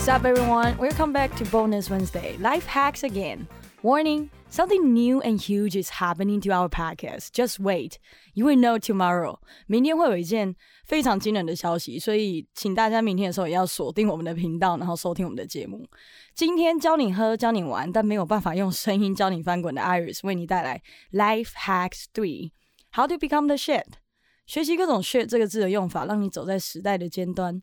What's up, everyone? Welcome back to Bonus Wednesday Life Hacks again. Warning something new and huge is happening to our podcast. Just wait, you will know tomorrow. 明天会有一件非常惊人的消息，所以请大家明天的时候也要锁定我们的频道，然后收听我们的节目。今天教你喝，教你玩，但没有办法用声音教你翻滚的 Iris 为你带来 Life Hacks Three: How to Become the Shit。学习各种 shit 这个字的用法，让你走在时代的尖端。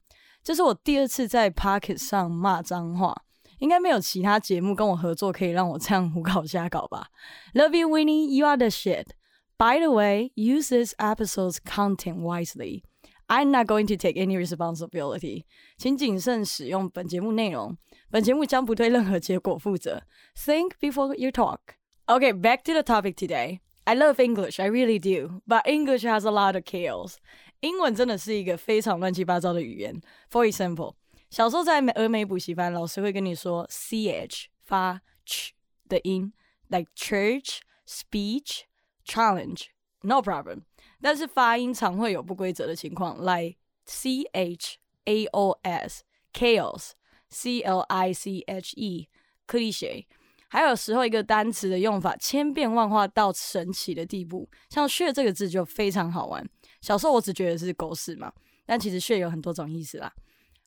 这是我第二次在 Pocket 上骂脏话。应该没有其他节目跟我合作可以让我这样胡搞瞎搞吧？Love you, Winnie. You are the shit. By the way, use this episode's content wisely. I'm not going to take any responsibility. 请谨慎使用本节目内容。本节目将不对任何结果负责。Think before you talk. Okay, back to the topic today. I love English, I really do, but English has a lot of chaos. 英文真的是一个非常乱七八糟的语言。For example. 小时候在美俄美补习班，老师会跟你说 ch 发 ch 的音，like church, speech, challenge, no problem。但是发音常会有不规则的情况，like ch a o s chaos, c l i c h e cliche。还有时候一个单词的用法千变万化到神奇的地步，像“血”这个字就非常好玩。小时候我只觉得是狗屎嘛，但其实“血”有很多种意思啦。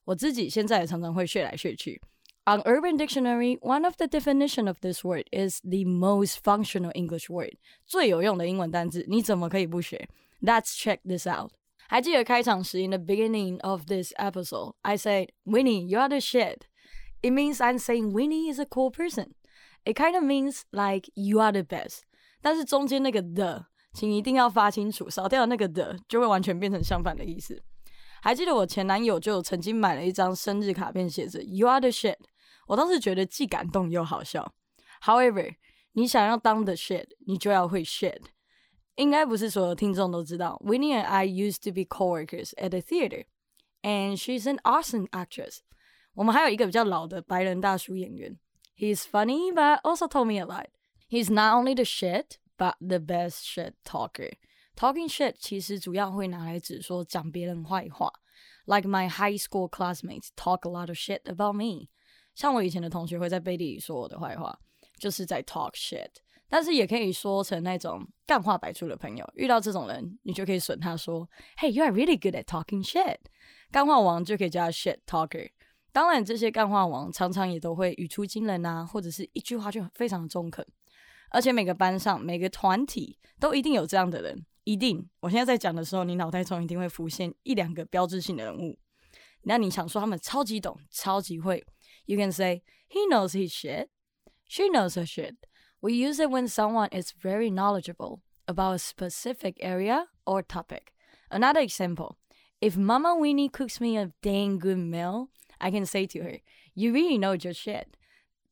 我自己现在也常常会学来学去。On Urban Dictionary, one of the definition of this word is the most functional English word，最有用的英文单字，你怎么可以不学？Let's check this out. 还记得开场时，in the beginning of this episode, I said, Winnie, you are the shit. It means I'm saying Winnie is a cool person. It kind of means like you are the best. 但是中间那个 the， 请一定要发清楚，少掉那个的就会完全变成相反的意思。还记得我前男友就曾经买了一张生日卡片，写着 “You are the shit”。我当时觉得既感动又好笑。However，你想要当 the shit，你就要会 shit。应该不是所有听众都知道，Winnie and I used to be coworkers at the theater，and she's an awesome actress。我们还有一个比较老的白人大叔演员。He's funny, but also told me a lot. He's not only the shit, but the best shit talker. Talking shit 其实主要会拿来指说讲别人坏话，like my high school classmates talk a lot of shit about me。像我以前的同学会在背地里说我的坏话，就是在 talk shit。但是也可以说成那种干话百出的朋友，遇到这种人，你就可以损他说：“Hey, you are really good at talking shit。”干话王就可以叫 shit talker。当然，这些干话王常常也都会语出惊人啊，或者是一句话就非常的中肯。 而且每个班上、每个团体都一定有这样的人。一定，我现在在讲的时候，你脑袋中一定会浮现一两个标志性的人物。那你想说他们超级懂、超级会，you can say he knows his shit, she knows her shit. We use it when someone is very knowledgeable about a specific area or topic. Another example, if Mama Winnie cooks me a dang good meal, I can say to her, "You really know your shit."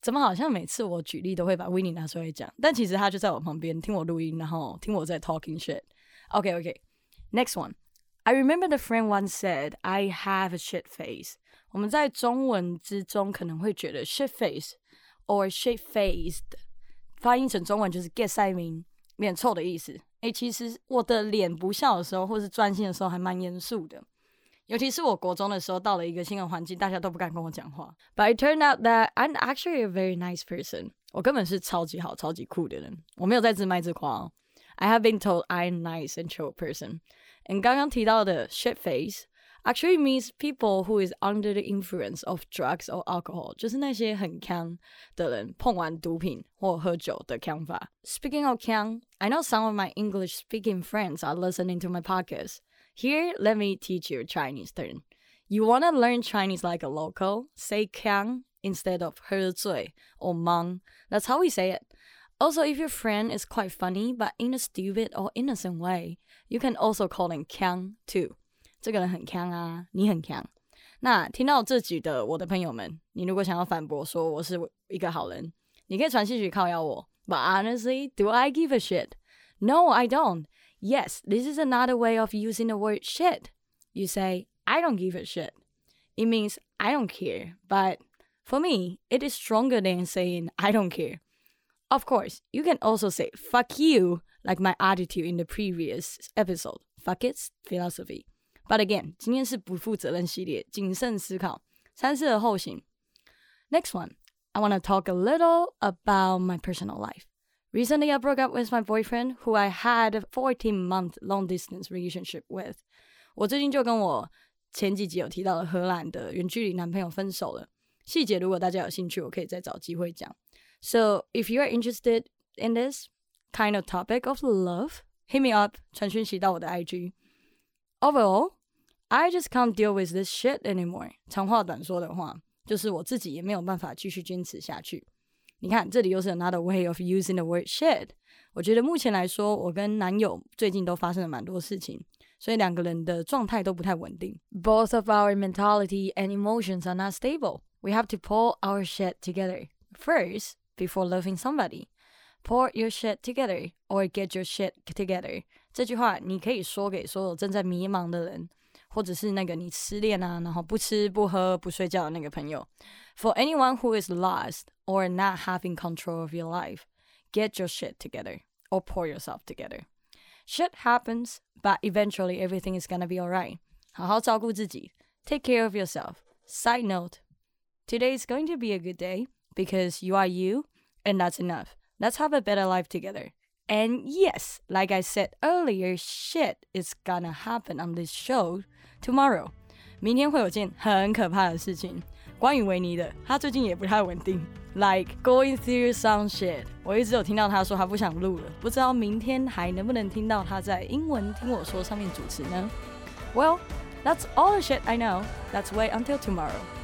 怎么好像每次我举例都会把 Winnie 拿出来讲，但其实他就在我旁边听我录音，然后听我在 talking shit。OK OK，Next one. I remember the friend once said, I have a shit face. 我们在中文之中可能会觉得 shit face or shit faced 发音成中文就是 get 塞明脸臭的意思。诶，其实我的脸不笑的时候，或是专心的时候，还蛮严肃的。尤其是我国中的时候，到了一个新的环境，大家都不敢跟我讲话。But it turned out that I'm actually a very nice person。我根本是超级好、超级酷的人。我没有在自卖自夸哦。I have been told I'm nice and chill person. And 刚刚提到的 shit face actually means people who is under the influence of drugs or alcohol，就是那些很强的人碰完毒品或喝酒的强法。Speaking of 强，I know some of my English speaking friends are listening to my podcast. Here, let me teach you a Chinese term. You want to learn Chinese like a local? Say 强 instead of 喝醉 or 忙. That's how we say it. Also, if your friend is quite funny but in a stupid or innocent way, you can also call them 强 too. 这个人很强啊，你很强。那听到这句的我的朋友们，你如果想要反驳说我是一个好人，你可以传信息靠邀我。But honestly, do I give a shit? No, I don't. Yes, this is another way of using the word shit. You say, I don't give a shit. It means I don't care. But for me, it is stronger than saying I don't care. Of course, you can also say fuck you, like my attitude in the previous episode. Fuck it's philosophy. But again, 今天是不负责任系列，谨慎思考，三思而后行。 Next one, I want to talk a little about my personal life. Recently, I broke up with my boyfriend, who I had a 14 month long distance relationship with. 我最近就跟我前几集有提到的荷兰的远距离男朋友分手了。细节如果大家有兴趣，我可以再找机会讲。So if you are interested in this kind of topic of love, hit me up，传讯息到我的 IG。Overall, I just can't deal with this shit anymore。长话短说的话，就是我自己也没有办法继续坚持下去。 你看，这里又是 another way of using the word shit。我觉得目前来说，我跟男友最近都发生了蛮多事情，所以两个人的状态都不太稳定。Both of our mentality and emotions are not stable. We have to pull our shit together first before loving somebody. Pull your shit together or get your shit together. 这句话你可以说给所有正在迷茫的人，或者是那个你失恋啊，然后不吃不喝不睡觉的那个朋友。For anyone who is lost or not having control of your life, get your shit together or pull yourself together. Shit happens, but eventually everything is gonna be alright. 好好照顾自己，take care of yourself. Side note, today is going to be a good day because you are you, and that's enough. Let's have a better life together. And yes, like I said earlier, shit is gonna happen on this show tomorrow. 明天会有件很可怕的事情。 关于维尼的，他最近也不太稳定，like going through some shit。我一直有听到他说他不想录了，不知道明天还能不能听到他在英文听我说上面主持呢？Well, that's all the shit I know. That's wait until tomorrow.